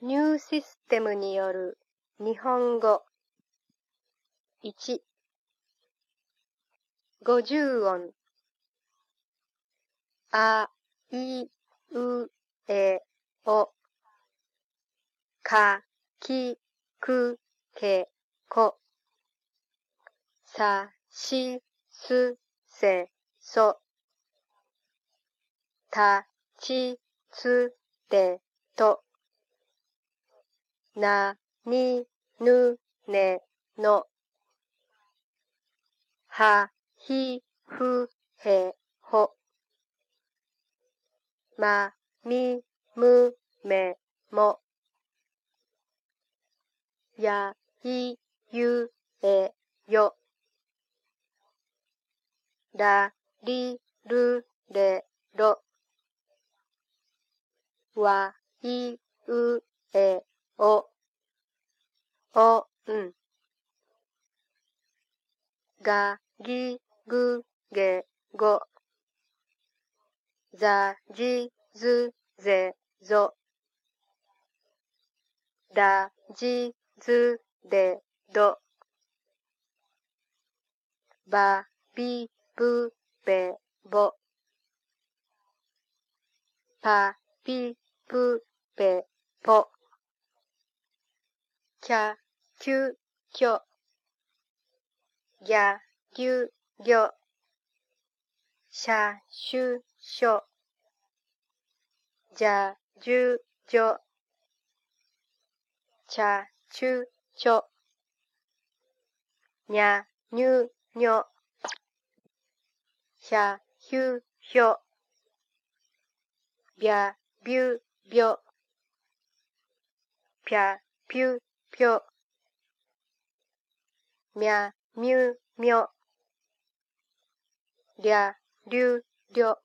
ニューシステムによる日本語1五十音。あいうえお。かきくけこ。さしすせそ。たちつてと。なにぬねの。はひふへほ。まみむめも。やいゆえよ。らりるれろ。わいうえおおん。がぎぐげご。ざじずぜぞ。だじずでど。ばびぶべぼ。ぱぴぷぺぽ。きゃきゅきょぎゃぎゅぎょしゃしゅしょじゃじゅじょちゃちゅちょにゃにゅにょひゃひゅひょびゃびゅびょぴゃぴゅぴょみゃみゅみょりゃりゅりょ